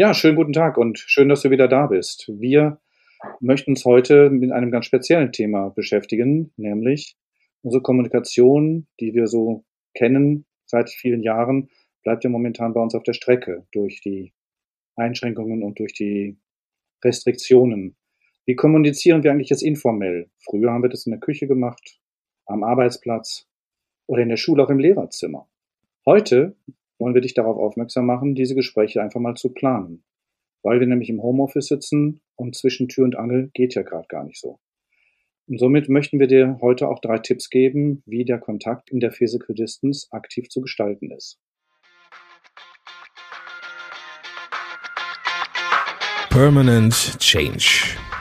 Ja, schönen guten Tag und schön, dass du wieder da bist. Wir möchten uns heute mit einem ganz speziellen Thema beschäftigen, nämlich unsere Kommunikation, die wir so kennen seit vielen Jahren, bleibt ja momentan bei uns auf der Strecke durch die Einschränkungen und durch die Restriktionen. Wie kommunizieren wir eigentlich jetzt informell? Früher haben wir das in der Küche gemacht, am Arbeitsplatz oder in der Schule auch im Lehrerzimmer. Heute wollen wir dich darauf aufmerksam machen, diese Gespräche einfach mal zu planen. Weil wir nämlich im Homeoffice sitzen und zwischen Tür und Angel geht ja gerade gar nicht so. Und somit möchten wir dir heute auch drei Tipps geben, wie der Kontakt in der Physical Distance aktiv zu gestalten ist. Permanent Change.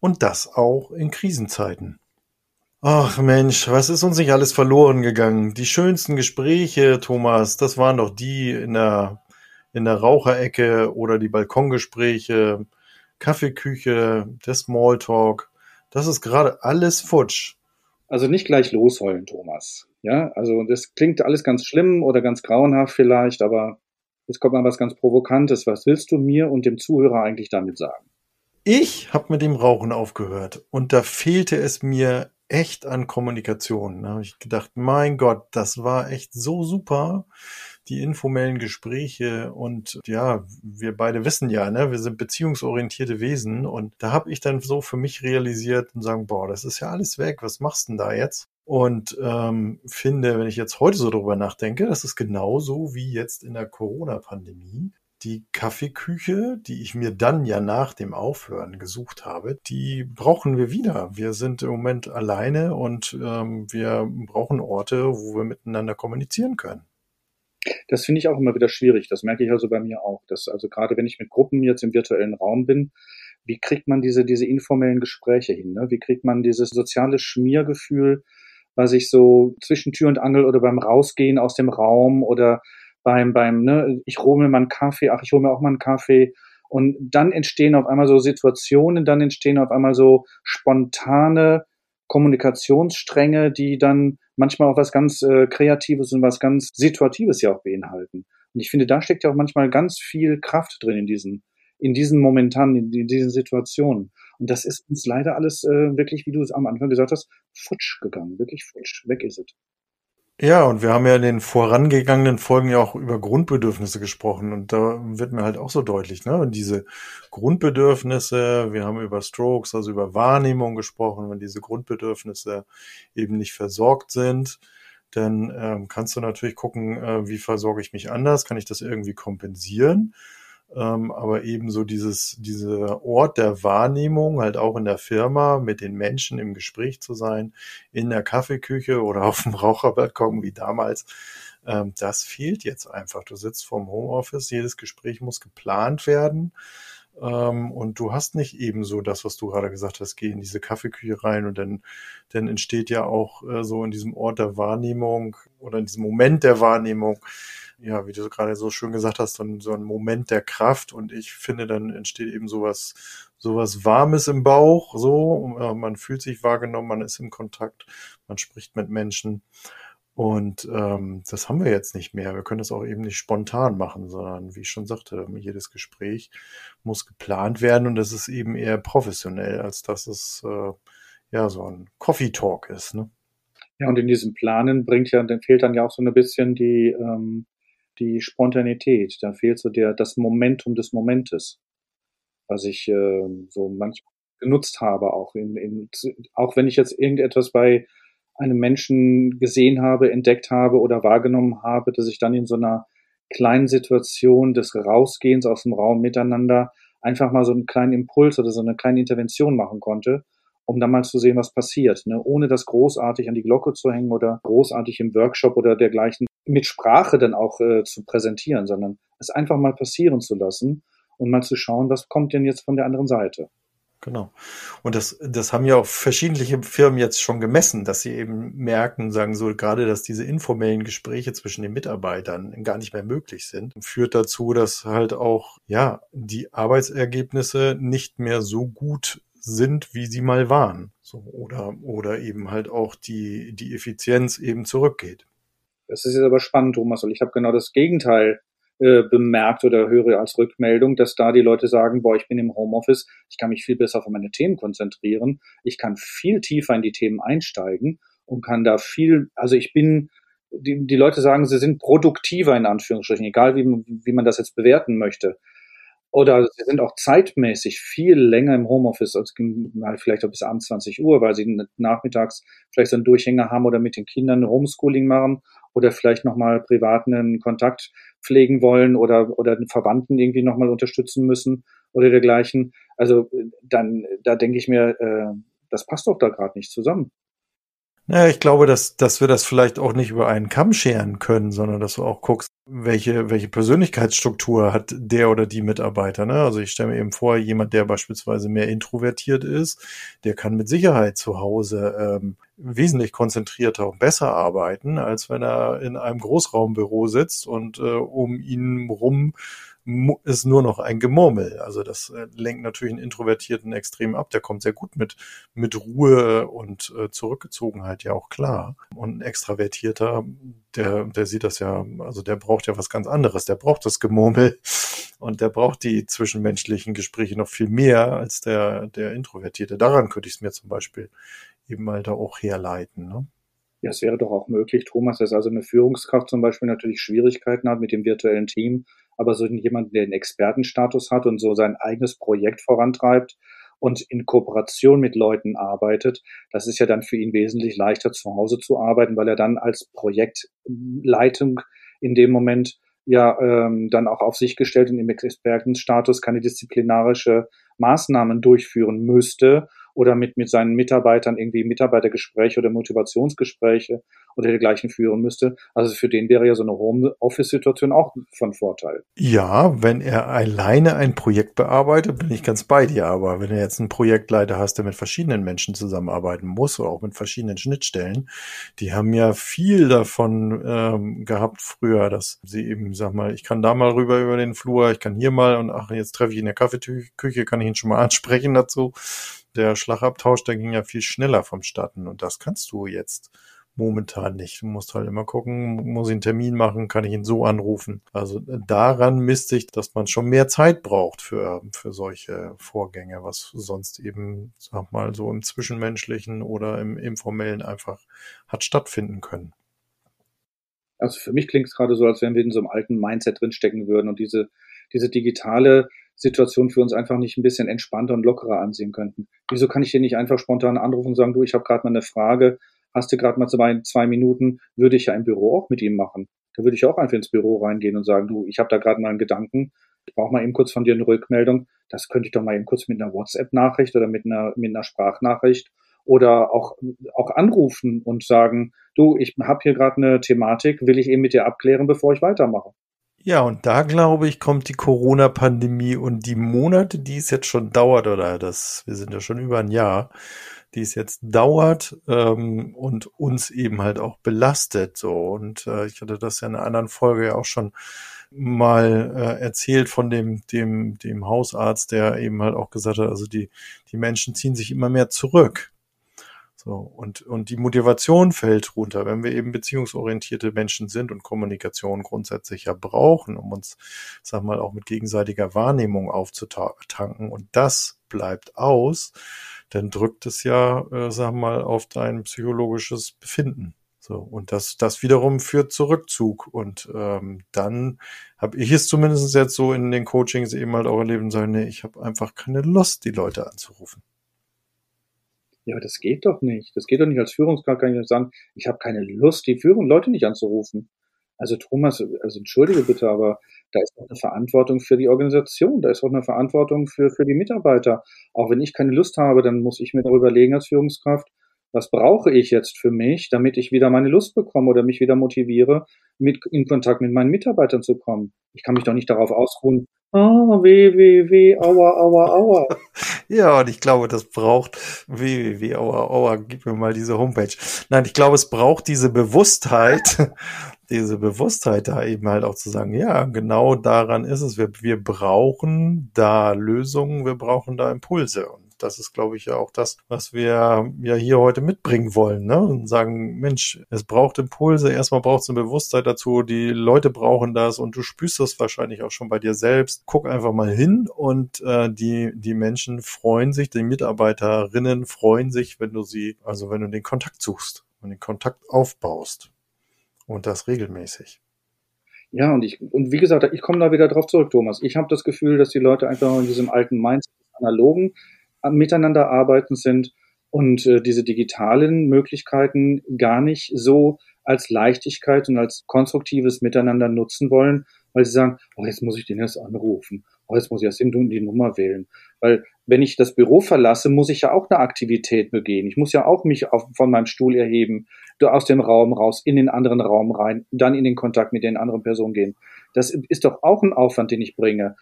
Und das auch in Krisenzeiten. Ach Mensch, was ist uns nicht alles verloren gegangen? Die schönsten Gespräche, Thomas, das waren doch die in der, in der Raucherecke oder die Balkongespräche, Kaffeeküche, der Smalltalk. Das ist gerade alles futsch. Also nicht gleich losheulen, Thomas. Ja, also das klingt alles ganz schlimm oder ganz grauenhaft vielleicht, aber jetzt kommt mal was ganz Provokantes. Was willst du mir und dem Zuhörer eigentlich damit sagen? Ich habe mit dem Rauchen aufgehört und da fehlte es mir echt an Kommunikation. Da habe ich gedacht, mein Gott, das war echt so super, die informellen Gespräche und ja, wir beide wissen ja, ne, wir sind beziehungsorientierte Wesen und da habe ich dann so für mich realisiert und sagen, boah, das ist ja alles weg, was machst denn da jetzt? Und ähm, finde, wenn ich jetzt heute so drüber nachdenke, das ist genauso wie jetzt in der Corona-Pandemie die Kaffeeküche, die ich mir dann ja nach dem Aufhören gesucht habe, die brauchen wir wieder. Wir sind im Moment alleine und ähm, wir brauchen Orte, wo wir miteinander kommunizieren können. Das finde ich auch immer wieder schwierig. Das merke ich also bei mir auch. Dass also gerade wenn ich mit Gruppen jetzt im virtuellen Raum bin, wie kriegt man diese, diese informellen Gespräche hin? Ne? Wie kriegt man dieses soziale Schmiergefühl, was ich so zwischen Tür und Angel oder beim Rausgehen aus dem Raum oder beim, beim, ne, ich hole mir mal einen Kaffee, ach, ich hole mir auch mal einen Kaffee. Und dann entstehen auf einmal so Situationen, dann entstehen auf einmal so spontane Kommunikationsstränge, die dann manchmal auch was ganz äh, Kreatives und was ganz Situatives ja auch beinhalten. Und ich finde, da steckt ja auch manchmal ganz viel Kraft drin in diesen, in diesen momentanen, in, in diesen Situationen. Und das ist uns leider alles äh, wirklich, wie du es am Anfang gesagt hast, futsch gegangen. Wirklich futsch. Weg ist es. Ja, und wir haben ja in den vorangegangenen Folgen ja auch über Grundbedürfnisse gesprochen und da wird mir halt auch so deutlich, ne? Und diese Grundbedürfnisse, wir haben über Strokes, also über Wahrnehmung gesprochen, wenn diese Grundbedürfnisse eben nicht versorgt sind, dann ähm, kannst du natürlich gucken, äh, wie versorge ich mich anders, kann ich das irgendwie kompensieren? Ähm, aber ebenso dieses, dieser Ort der Wahrnehmung, halt auch in der Firma, mit den Menschen im Gespräch zu sein, in der Kaffeeküche oder auf dem Raucherbalkon wie damals, ähm, das fehlt jetzt einfach. Du sitzt vorm Homeoffice, jedes Gespräch muss geplant werden. Ähm, und du hast nicht ebenso das, was du gerade gesagt hast, geh in diese Kaffeeküche rein und dann, dann entsteht ja auch äh, so in diesem Ort der Wahrnehmung oder in diesem Moment der Wahrnehmung ja, wie du gerade so schön gesagt hast, so ein, so ein Moment der Kraft und ich finde, dann entsteht eben sowas, sowas Warmes im Bauch, so, man fühlt sich wahrgenommen, man ist im Kontakt, man spricht mit Menschen und ähm, das haben wir jetzt nicht mehr. Wir können das auch eben nicht spontan machen, sondern wie ich schon sagte, jedes Gespräch muss geplant werden und das ist eben eher professionell, als dass es äh, ja so ein Coffee Talk ist. Ne? Ja, und in diesem Planen bringt ja, dann fehlt dann ja auch so ein bisschen die, ähm, die Spontanität, da fehlt so der, das Momentum des Momentes, was ich äh, so manchmal genutzt habe, auch in, in, auch wenn ich jetzt irgendetwas bei einem Menschen gesehen habe, entdeckt habe oder wahrgenommen habe, dass ich dann in so einer kleinen Situation des Rausgehens aus dem Raum miteinander einfach mal so einen kleinen Impuls oder so eine kleine Intervention machen konnte, um dann mal zu sehen, was passiert, ne? ohne das großartig an die Glocke zu hängen oder großartig im Workshop oder dergleichen mit Sprache dann auch äh, zu präsentieren, sondern es einfach mal passieren zu lassen und mal zu schauen, was kommt denn jetzt von der anderen Seite. Genau. Und das, das haben ja auch verschiedene Firmen jetzt schon gemessen, dass sie eben merken, sagen so, gerade, dass diese informellen Gespräche zwischen den Mitarbeitern gar nicht mehr möglich sind, führt dazu, dass halt auch, ja, die Arbeitsergebnisse nicht mehr so gut sind, wie sie mal waren. So, oder, oder eben halt auch die, die Effizienz eben zurückgeht. Das ist jetzt aber spannend, Thomas, weil ich habe genau das Gegenteil äh, bemerkt oder höre als Rückmeldung, dass da die Leute sagen, boah, ich bin im Homeoffice, ich kann mich viel besser auf meine Themen konzentrieren, ich kann viel tiefer in die Themen einsteigen und kann da viel, also ich bin, die, die Leute sagen, sie sind produktiver in Anführungsstrichen, egal wie, wie man das jetzt bewerten möchte. Oder sie sind auch zeitmäßig viel länger im Homeoffice, als vielleicht auch bis abends 20 Uhr, weil sie nachmittags vielleicht so einen Durchhänger haben oder mit den Kindern Homeschooling machen oder vielleicht nochmal privaten Kontakt pflegen wollen oder, oder den Verwandten irgendwie nochmal unterstützen müssen oder dergleichen. Also dann, da denke ich mir, äh, das passt doch da gerade nicht zusammen. Naja, ich glaube, dass, dass wir das vielleicht auch nicht über einen Kamm scheren können, sondern dass du auch guckst, welche, welche Persönlichkeitsstruktur hat der oder die Mitarbeiter. Ne? Also ich stelle mir eben vor, jemand, der beispielsweise mehr introvertiert ist, der kann mit Sicherheit zu Hause ähm, wesentlich konzentrierter und besser arbeiten, als wenn er in einem Großraumbüro sitzt und äh, um ihn rum ist nur noch ein Gemurmel. Also das äh, lenkt natürlich einen Introvertierten extrem ab. Der kommt sehr gut mit, mit Ruhe und äh, Zurückgezogenheit ja auch klar. Und ein Extravertierter, der, der sieht das ja, also der braucht ja was ganz anderes. Der braucht das Gemurmel und der braucht die zwischenmenschlichen Gespräche noch viel mehr als der, der Introvertierte. Daran könnte ich es mir zum Beispiel eben mal da auch herleiten. Ne? Ja, es wäre doch auch möglich, Thomas, dass also eine Führungskraft zum Beispiel natürlich Schwierigkeiten hat mit dem virtuellen Team, aber so jemand, der einen Expertenstatus hat und so sein eigenes Projekt vorantreibt und in Kooperation mit Leuten arbeitet, das ist ja dann für ihn wesentlich leichter zu Hause zu arbeiten, weil er dann als Projektleitung in dem Moment ja ähm, dann auch auf sich gestellt und im Expertenstatus keine disziplinarische Maßnahmen durchführen müsste oder mit, mit seinen Mitarbeitern irgendwie Mitarbeitergespräche oder Motivationsgespräche oder dergleichen führen müsste. Also für den wäre ja so eine Homeoffice-Situation auch von Vorteil. Ja, wenn er alleine ein Projekt bearbeitet, bin ich ganz bei dir. Aber wenn er jetzt einen Projektleiter hast, der mit verschiedenen Menschen zusammenarbeiten muss oder auch mit verschiedenen Schnittstellen, die haben ja viel davon ähm, gehabt früher, dass sie eben, sag mal, ich kann da mal rüber über den Flur, ich kann hier mal und ach, jetzt treffe ich in der Kaffeeküche, kann ich ihn schon mal ansprechen dazu der Schlagabtausch, der ging ja viel schneller vonstatten und das kannst du jetzt momentan nicht. Du musst halt immer gucken, muss ich einen Termin machen, kann ich ihn so anrufen. Also daran misst sich, dass man schon mehr Zeit braucht für, für solche Vorgänge, was sonst eben, sag mal, so im Zwischenmenschlichen oder im Informellen einfach hat stattfinden können. Also für mich klingt es gerade so, als wenn wir in so einem alten Mindset drinstecken würden und diese, diese digitale Situation für uns einfach nicht ein bisschen entspannter und lockerer ansehen könnten. Wieso kann ich dir nicht einfach spontan anrufen und sagen, du, ich habe gerade mal eine Frage, hast du gerade mal zwei, zwei Minuten, würde ich ja im Büro auch mit ihm machen. Da würde ich auch einfach ins Büro reingehen und sagen, du, ich habe da gerade mal einen Gedanken, ich brauche mal eben kurz von dir eine Rückmeldung. Das könnte ich doch mal eben kurz mit einer WhatsApp-Nachricht oder mit einer, mit einer Sprachnachricht oder auch, auch anrufen und sagen, du, ich habe hier gerade eine Thematik, will ich eben mit dir abklären, bevor ich weitermache. Ja, und da glaube ich, kommt die Corona-Pandemie und die Monate, die es jetzt schon dauert, oder das, wir sind ja schon über ein Jahr, die es jetzt dauert ähm, und uns eben halt auch belastet. So und äh, ich hatte das ja in einer anderen Folge ja auch schon mal äh, erzählt von dem dem dem Hausarzt, der eben halt auch gesagt hat, also die die Menschen ziehen sich immer mehr zurück. So, und, und die Motivation fällt runter, wenn wir eben beziehungsorientierte Menschen sind und Kommunikation grundsätzlich ja brauchen, um uns, sag mal, auch mit gegenseitiger Wahrnehmung aufzutanken. Und das bleibt aus, dann drückt es ja, äh, sag mal, auf dein psychologisches Befinden. So, und das, das wiederum führt zu Rückzug. Und ähm, dann habe ich es zumindest jetzt so in den Coachings eben halt auch erlebt und sagen, nee, ich habe einfach keine Lust, die Leute anzurufen. Ja, aber das geht doch nicht. Das geht doch nicht als Führungskraft, kann ich sagen, ich habe keine Lust, die Führung Leute nicht anzurufen. Also Thomas, also entschuldige bitte, aber da ist doch eine Verantwortung für die Organisation, da ist auch eine Verantwortung für, für die Mitarbeiter. Auch wenn ich keine Lust habe, dann muss ich mir darüber legen als Führungskraft, was brauche ich jetzt für mich, damit ich wieder meine Lust bekomme oder mich wieder motiviere, mit, in Kontakt mit meinen Mitarbeitern zu kommen. Ich kann mich doch nicht darauf ausruhen, oh, weh, weh, weh, aua, aua, aua. ja, und ich glaube, das braucht, weh, weh, aua, aua, gib mir mal diese Homepage. Nein, ich glaube, es braucht diese Bewusstheit, diese Bewusstheit da eben halt auch zu sagen, ja, genau daran ist es. Wir, wir brauchen da Lösungen, wir brauchen da Impulse. Und das ist, glaube ich, ja auch das, was wir ja hier heute mitbringen wollen. Ne? Und sagen, Mensch, es braucht Impulse. Erstmal braucht es eine Bewusstheit dazu. Die Leute brauchen das und du spürst das wahrscheinlich auch schon bei dir selbst. Guck einfach mal hin und äh, die, die Menschen freuen sich, die Mitarbeiterinnen freuen sich, wenn du sie, also wenn du den Kontakt suchst und den Kontakt aufbaust. Und das regelmäßig. Ja, und ich, und wie gesagt, ich komme da wieder drauf zurück, Thomas. Ich habe das Gefühl, dass die Leute einfach in diesem alten Mindset analogen miteinander arbeiten sind und äh, diese digitalen Möglichkeiten gar nicht so als Leichtigkeit und als konstruktives Miteinander nutzen wollen, weil sie sagen, oh, jetzt muss ich den erst anrufen, oh, jetzt muss ich erst die Nummer wählen. Weil wenn ich das Büro verlasse, muss ich ja auch eine Aktivität begehen. Ich muss ja auch mich auf, von meinem Stuhl erheben, aus dem Raum raus, in den anderen Raum rein, dann in den Kontakt mit den anderen Personen gehen. Das ist doch auch ein Aufwand, den ich bringe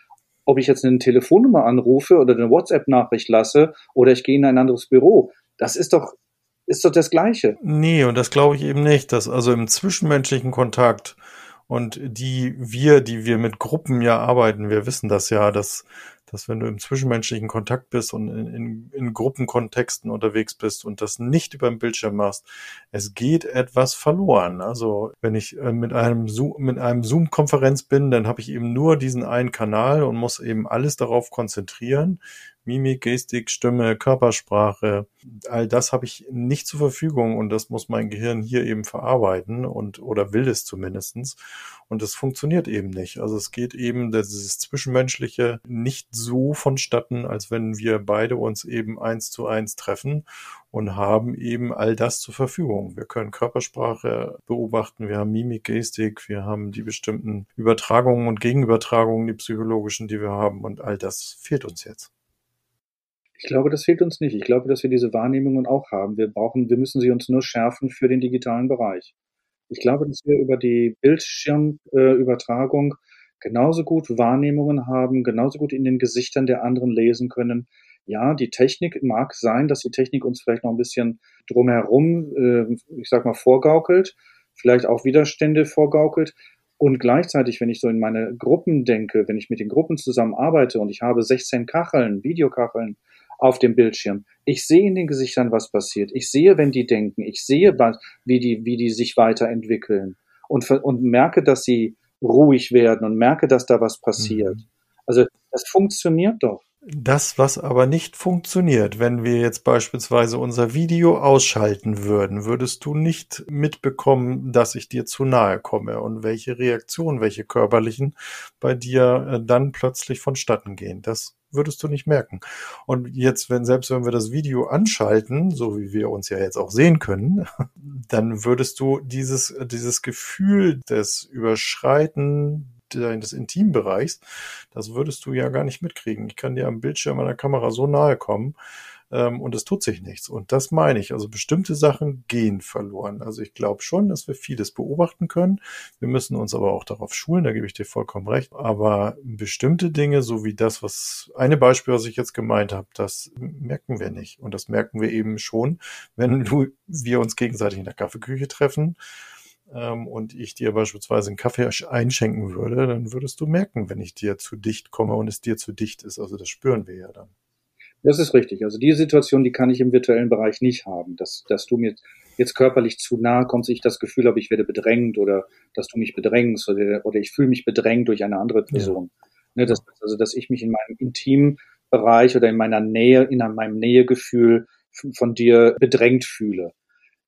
ob ich jetzt eine Telefonnummer anrufe oder eine WhatsApp-Nachricht lasse oder ich gehe in ein anderes Büro. Das ist doch, ist doch das Gleiche. Nee, und das glaube ich eben nicht, dass also im zwischenmenschlichen Kontakt und die wir, die wir mit Gruppen ja arbeiten, wir wissen das ja, dass dass wenn du im zwischenmenschlichen Kontakt bist und in, in, in Gruppenkontexten unterwegs bist und das nicht über den Bildschirm machst, es geht etwas verloren. Also wenn ich äh, mit einem Zoom, mit einem Zoom-Konferenz bin, dann habe ich eben nur diesen einen Kanal und muss eben alles darauf konzentrieren, Mimik, Gestik, Stimme, Körpersprache, all das habe ich nicht zur Verfügung und das muss mein Gehirn hier eben verarbeiten und oder will es zumindestens und das funktioniert eben nicht. Also es geht eben dieses Zwischenmenschliche nicht so vonstatten, als wenn wir beide uns eben eins zu eins treffen und haben eben all das zur Verfügung. Wir können Körpersprache beobachten, wir haben Mimik, Gestik, wir haben die bestimmten Übertragungen und Gegenübertragungen, die psychologischen, die wir haben und all das fehlt uns jetzt. Ich glaube, das fehlt uns nicht. Ich glaube, dass wir diese Wahrnehmungen auch haben. Wir brauchen, wir müssen sie uns nur schärfen für den digitalen Bereich. Ich glaube, dass wir über die Bildschirmübertragung genauso gut Wahrnehmungen haben, genauso gut in den Gesichtern der anderen lesen können. Ja, die Technik mag sein, dass die Technik uns vielleicht noch ein bisschen drumherum, äh, ich sag mal, vorgaukelt, vielleicht auch Widerstände vorgaukelt. Und gleichzeitig, wenn ich so in meine Gruppen denke, wenn ich mit den Gruppen zusammenarbeite und ich habe 16 Kacheln, Videokacheln, auf dem Bildschirm. Ich sehe in den Gesichtern, was passiert. Ich sehe, wenn die denken. Ich sehe, wie die, wie die sich weiterentwickeln und, und merke, dass sie ruhig werden und merke, dass da was passiert. Mhm. Also das funktioniert doch. Das, was aber nicht funktioniert, wenn wir jetzt beispielsweise unser Video ausschalten würden, würdest du nicht mitbekommen, dass ich dir zu nahe komme und welche Reaktionen, welche körperlichen bei dir äh, dann plötzlich vonstatten gehen. Das würdest du nicht merken. Und jetzt, wenn, selbst wenn wir das Video anschalten, so wie wir uns ja jetzt auch sehen können, dann würdest du dieses, dieses Gefühl des Überschreiten des Intimbereichs, das würdest du ja gar nicht mitkriegen. Ich kann dir am Bildschirm einer Kamera so nahe kommen, ähm, und es tut sich nichts. Und das meine ich. Also bestimmte Sachen gehen verloren. Also ich glaube schon, dass wir vieles beobachten können. Wir müssen uns aber auch darauf schulen, da gebe ich dir vollkommen recht. Aber bestimmte Dinge, so wie das, was eine Beispiel, was ich jetzt gemeint habe, das merken wir nicht. Und das merken wir eben schon, wenn du, wir uns gegenseitig in der Kaffeeküche treffen ähm, und ich dir beispielsweise einen Kaffee einschenken würde, dann würdest du merken, wenn ich dir zu dicht komme und es dir zu dicht ist. Also das spüren wir ja dann. Das ist richtig. Also die Situation, die kann ich im virtuellen Bereich nicht haben, dass, dass du mir jetzt körperlich zu nahe kommst, ich das Gefühl habe, ich werde bedrängt oder dass du mich bedrängst oder, oder ich fühle mich bedrängt durch eine andere Person. Ja. Ne, das, also dass ich mich in meinem intimen Bereich oder in meiner Nähe, in meinem Nähegefühl von dir bedrängt fühle.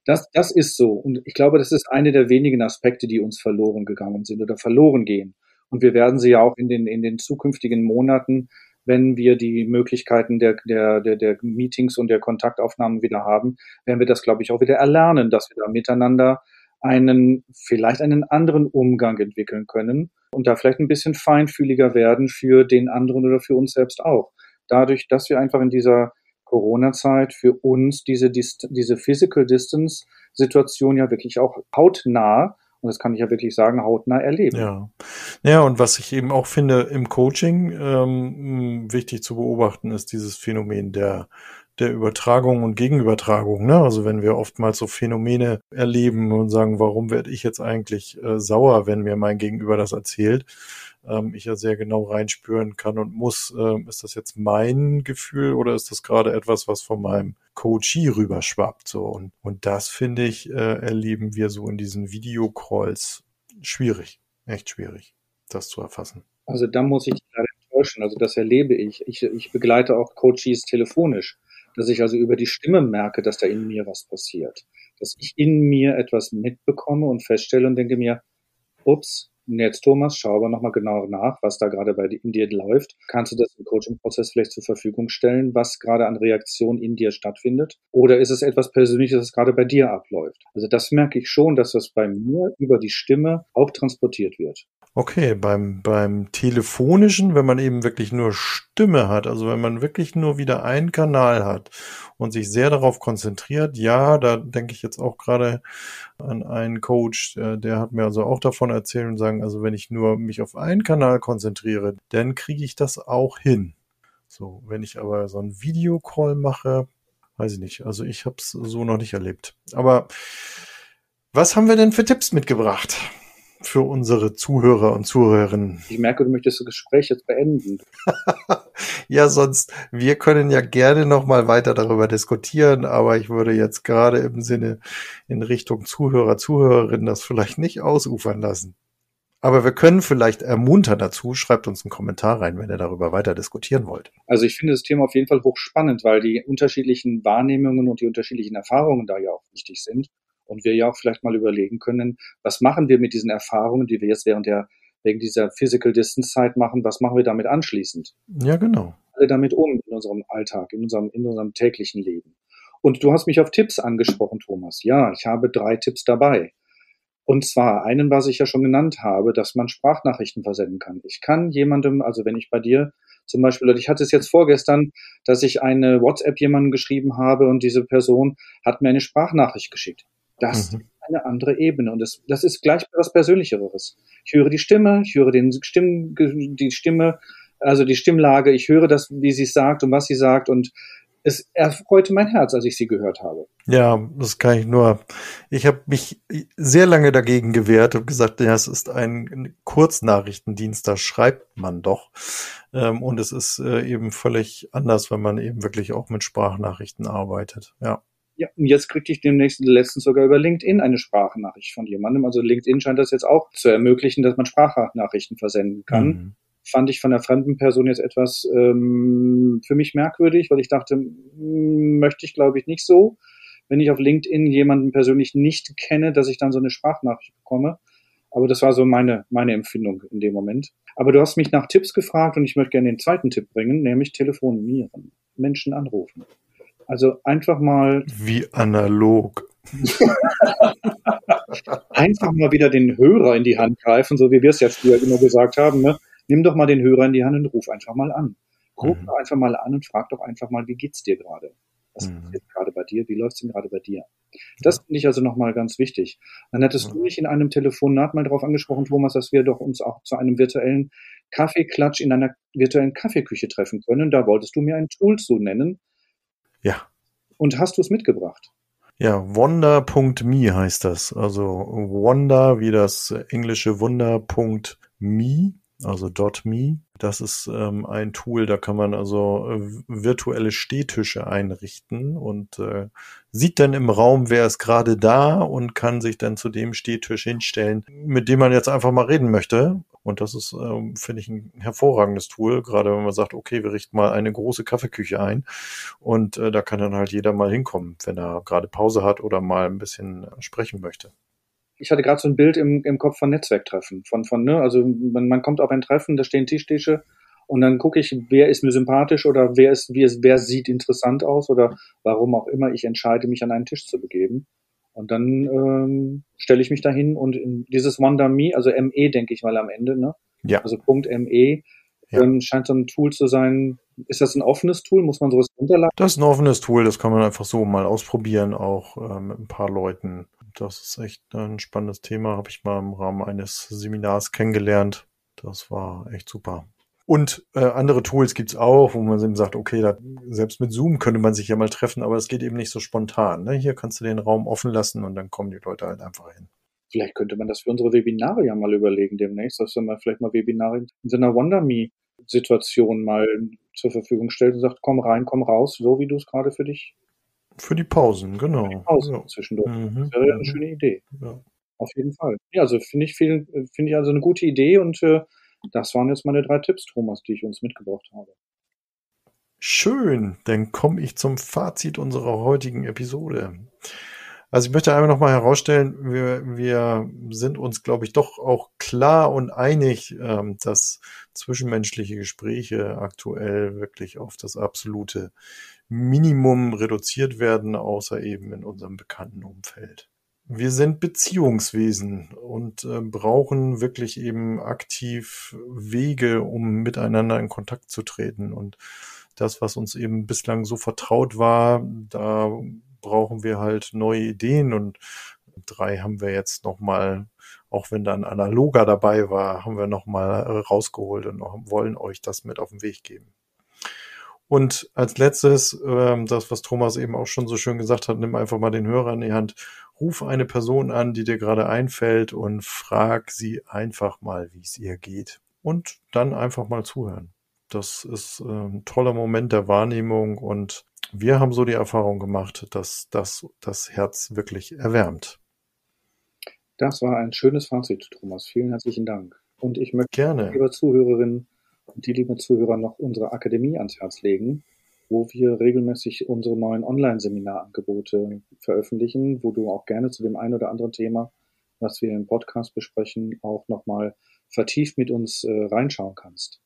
Das, das ist so. Und ich glaube, das ist eine der wenigen Aspekte, die uns verloren gegangen sind oder verloren gehen. Und wir werden sie ja auch in den, in den zukünftigen Monaten wenn wir die Möglichkeiten der, der, der, der Meetings und der Kontaktaufnahmen wieder haben, werden wir das, glaube ich, auch wieder erlernen, dass wir da miteinander einen, vielleicht einen anderen Umgang entwickeln können und da vielleicht ein bisschen feinfühliger werden für den anderen oder für uns selbst auch. Dadurch, dass wir einfach in dieser Corona-Zeit für uns diese, diese Physical Distance-Situation ja wirklich auch hautnah und das kann ich ja wirklich sagen, hautnah erleben. Ja. Ja, und was ich eben auch finde im Coaching ähm, wichtig zu beobachten, ist dieses Phänomen der der Übertragung und Gegenübertragung. Ne? Also wenn wir oftmals so Phänomene erleben und sagen, warum werde ich jetzt eigentlich äh, sauer, wenn mir mein Gegenüber das erzählt, ähm, ich ja sehr genau reinspüren kann und muss, ähm, ist das jetzt mein Gefühl oder ist das gerade etwas, was von meinem Coachie rüberschwappt? So und, und das finde ich, äh, erleben wir so in diesen Videocalls schwierig, echt schwierig, das zu erfassen. Also da muss ich leider enttäuschen. Also das erlebe ich. Ich, ich begleite auch Coaches telefonisch, dass ich also über die Stimme merke, dass da in mir was passiert. Dass ich in mir etwas mitbekomme und feststelle und denke mir, ups, jetzt Thomas, schau aber nochmal genauer nach, was da gerade bei dir läuft. Kannst du das im Coaching-Prozess vielleicht zur Verfügung stellen, was gerade an Reaktion in dir stattfindet? Oder ist es etwas Persönliches, das gerade bei dir abläuft? Also das merke ich schon, dass das bei mir über die Stimme auch transportiert wird. Okay, beim, beim telefonischen, wenn man eben wirklich nur Stimme hat, also wenn man wirklich nur wieder einen Kanal hat und sich sehr darauf konzentriert, ja, da denke ich jetzt auch gerade an einen Coach, der, der hat mir also auch davon erzählt und sagen, also wenn ich nur mich auf einen Kanal konzentriere, dann kriege ich das auch hin. So, wenn ich aber so einen Videocall mache, weiß ich nicht, also ich habe es so noch nicht erlebt. Aber was haben wir denn für Tipps mitgebracht? für unsere Zuhörer und Zuhörerinnen. Ich merke, du möchtest das Gespräch jetzt beenden. ja, sonst, wir können ja gerne noch mal weiter darüber diskutieren, aber ich würde jetzt gerade im Sinne in Richtung Zuhörer, Zuhörerinnen das vielleicht nicht ausufern lassen. Aber wir können vielleicht ermuntern dazu. Schreibt uns einen Kommentar rein, wenn ihr darüber weiter diskutieren wollt. Also ich finde das Thema auf jeden Fall hochspannend, weil die unterschiedlichen Wahrnehmungen und die unterschiedlichen Erfahrungen da ja auch wichtig sind und wir ja auch vielleicht mal überlegen können, was machen wir mit diesen Erfahrungen, die wir jetzt während der wegen dieser Physical Distance Zeit machen, was machen wir damit anschließend? Ja, genau. Alle damit um in unserem Alltag, in unserem, in unserem täglichen Leben. Und du hast mich auf Tipps angesprochen, Thomas. Ja, ich habe drei Tipps dabei. Und zwar einen, was ich ja schon genannt habe, dass man Sprachnachrichten versenden kann. Ich kann jemandem, also wenn ich bei dir zum Beispiel, ich hatte es jetzt vorgestern, dass ich eine WhatsApp jemandem geschrieben habe und diese Person hat mir eine Sprachnachricht geschickt. Das mhm. ist eine andere Ebene und das, das ist gleich was Persönlicheres. Ich höre die Stimme, ich höre den Stimm, die Stimme, also die Stimmlage, ich höre das, wie sie es sagt und was sie sagt und es erfreute mein Herz, als ich sie gehört habe. Ja, das kann ich nur. Ich habe mich sehr lange dagegen gewehrt und gesagt, ja, es ist ein Kurznachrichtendienst, da schreibt man doch. Ähm, und es ist äh, eben völlig anders, wenn man eben wirklich auch mit Sprachnachrichten arbeitet. Ja. Ja, und jetzt kriegte ich demnächst letztens sogar über LinkedIn eine Sprachnachricht von jemandem. Also LinkedIn scheint das jetzt auch zu ermöglichen, dass man Sprachnachrichten versenden kann. Mhm. Fand ich von der fremden Person jetzt etwas ähm, für mich merkwürdig, weil ich dachte, hm, möchte ich glaube ich nicht so, wenn ich auf LinkedIn jemanden persönlich nicht kenne, dass ich dann so eine Sprachnachricht bekomme. Aber das war so meine, meine Empfindung in dem Moment. Aber du hast mich nach Tipps gefragt und ich möchte gerne den zweiten Tipp bringen, nämlich telefonieren. Menschen anrufen. Also einfach mal. Wie analog. einfach mal wieder den Hörer in die Hand greifen, so wie wir es ja früher immer gesagt haben. Ne? Nimm doch mal den Hörer in die Hand und ruf einfach mal an. Ruf mhm. doch einfach mal an und frag doch einfach mal, wie geht's dir gerade? Was mhm. passiert gerade bei dir? Wie läuft's denn gerade bei dir? Das ja. finde ich also nochmal ganz wichtig. Dann hattest ja. du mich in einem Telefonat mal darauf angesprochen, Thomas, dass wir doch uns auch zu einem virtuellen Kaffeeklatsch in einer virtuellen Kaffeeküche treffen können. Da wolltest du mir ein Tool zu nennen, ja. Und hast du es mitgebracht? Ja, wonder.me heißt das. Also wonder wie das englische Wunder.me, also .me. Das ist ähm, ein Tool, da kann man also äh, virtuelle Stehtische einrichten und äh, sieht dann im Raum, wer ist gerade da und kann sich dann zu dem Stehtisch hinstellen, mit dem man jetzt einfach mal reden möchte. Und das ist, ähm, finde ich, ein hervorragendes Tool, gerade wenn man sagt, okay, wir richten mal eine große Kaffeeküche ein und äh, da kann dann halt jeder mal hinkommen, wenn er gerade Pause hat oder mal ein bisschen sprechen möchte. Ich hatte gerade so ein Bild im, im Kopf von Netzwerktreffen, von, von, ne, also man, man kommt auf ein Treffen, da stehen Tischtische und dann gucke ich, wer ist mir sympathisch oder wer ist, wie ist, wer sieht interessant aus oder warum auch immer ich entscheide, mich an einen Tisch zu begeben. Und dann ähm, stelle ich mich dahin und in dieses Wonder Me, also ME denke ich mal am Ende, ne? Ja. Also Punkt ME, ja. ähm, scheint so ein Tool zu sein. Ist das ein offenes Tool? Muss man sowas runterladen? Das ist ein offenes Tool, das kann man einfach so mal ausprobieren, auch äh, mit ein paar Leuten. Das ist echt ein spannendes Thema, habe ich mal im Rahmen eines Seminars kennengelernt. Das war echt super. Und äh, andere Tools gibt's auch, wo man eben sagt, okay, da, selbst mit Zoom könnte man sich ja mal treffen, aber es geht eben nicht so spontan. Ne? Hier kannst du den Raum offen lassen und dann kommen die Leute halt einfach hin. Vielleicht könnte man das für unsere Webinare ja mal überlegen demnächst, dass man vielleicht mal Webinare in so einer WonderMe-Situation mal zur Verfügung stellt und sagt, komm rein, komm raus, so wie du es gerade für dich. Für die Pausen, genau. Für die Pausen ja. zwischendurch. Mhm. Das wäre eine schöne Idee. Ja. Auf jeden Fall. Ja, also finde ich finde ich also eine gute Idee und äh, das waren jetzt meine drei Tipps, Thomas, die ich uns mitgebracht habe. Schön, dann komme ich zum Fazit unserer heutigen Episode. Also ich möchte einmal nochmal herausstellen, wir, wir sind uns, glaube ich, doch auch klar und einig, ähm, dass zwischenmenschliche Gespräche aktuell wirklich auf das absolute Minimum reduziert werden, außer eben in unserem bekannten Umfeld wir sind Beziehungswesen und äh, brauchen wirklich eben aktiv Wege, um miteinander in Kontakt zu treten. Und das, was uns eben bislang so vertraut war, da brauchen wir halt neue Ideen und drei haben wir jetzt nochmal, auch wenn da ein analoger dabei war, haben wir nochmal äh, rausgeholt und wollen euch das mit auf den Weg geben. Und als letztes, ähm, das, was Thomas eben auch schon so schön gesagt hat, nimm einfach mal den Hörer in die Hand ruf eine Person an, die dir gerade einfällt und frag sie einfach mal, wie es ihr geht. Und dann einfach mal zuhören. Das ist ein toller Moment der Wahrnehmung und wir haben so die Erfahrung gemacht, dass das das Herz wirklich erwärmt. Das war ein schönes Fazit, Thomas. Vielen herzlichen Dank. Und ich möchte, Gerne. liebe Zuhörerinnen die lieben Zuhörer, noch unsere Akademie ans Herz legen wo wir regelmäßig unsere neuen Online-Seminarangebote veröffentlichen, wo du auch gerne zu dem einen oder anderen Thema, was wir im Podcast besprechen, auch nochmal vertieft mit uns äh, reinschauen kannst.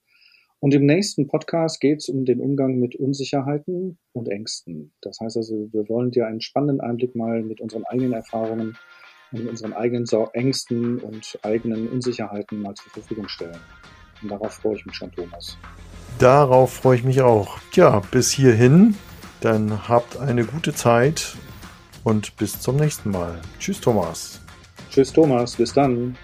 Und im nächsten Podcast geht es um den Umgang mit Unsicherheiten und Ängsten. Das heißt also, wir wollen dir einen spannenden Einblick mal mit unseren eigenen Erfahrungen und unseren eigenen Ängsten und eigenen Unsicherheiten mal zur Verfügung stellen. Und darauf freue ich mich schon, Thomas. Darauf freue ich mich auch. Ja, bis hierhin. Dann habt eine gute Zeit und bis zum nächsten Mal. Tschüss, Thomas. Tschüss, Thomas. Bis dann.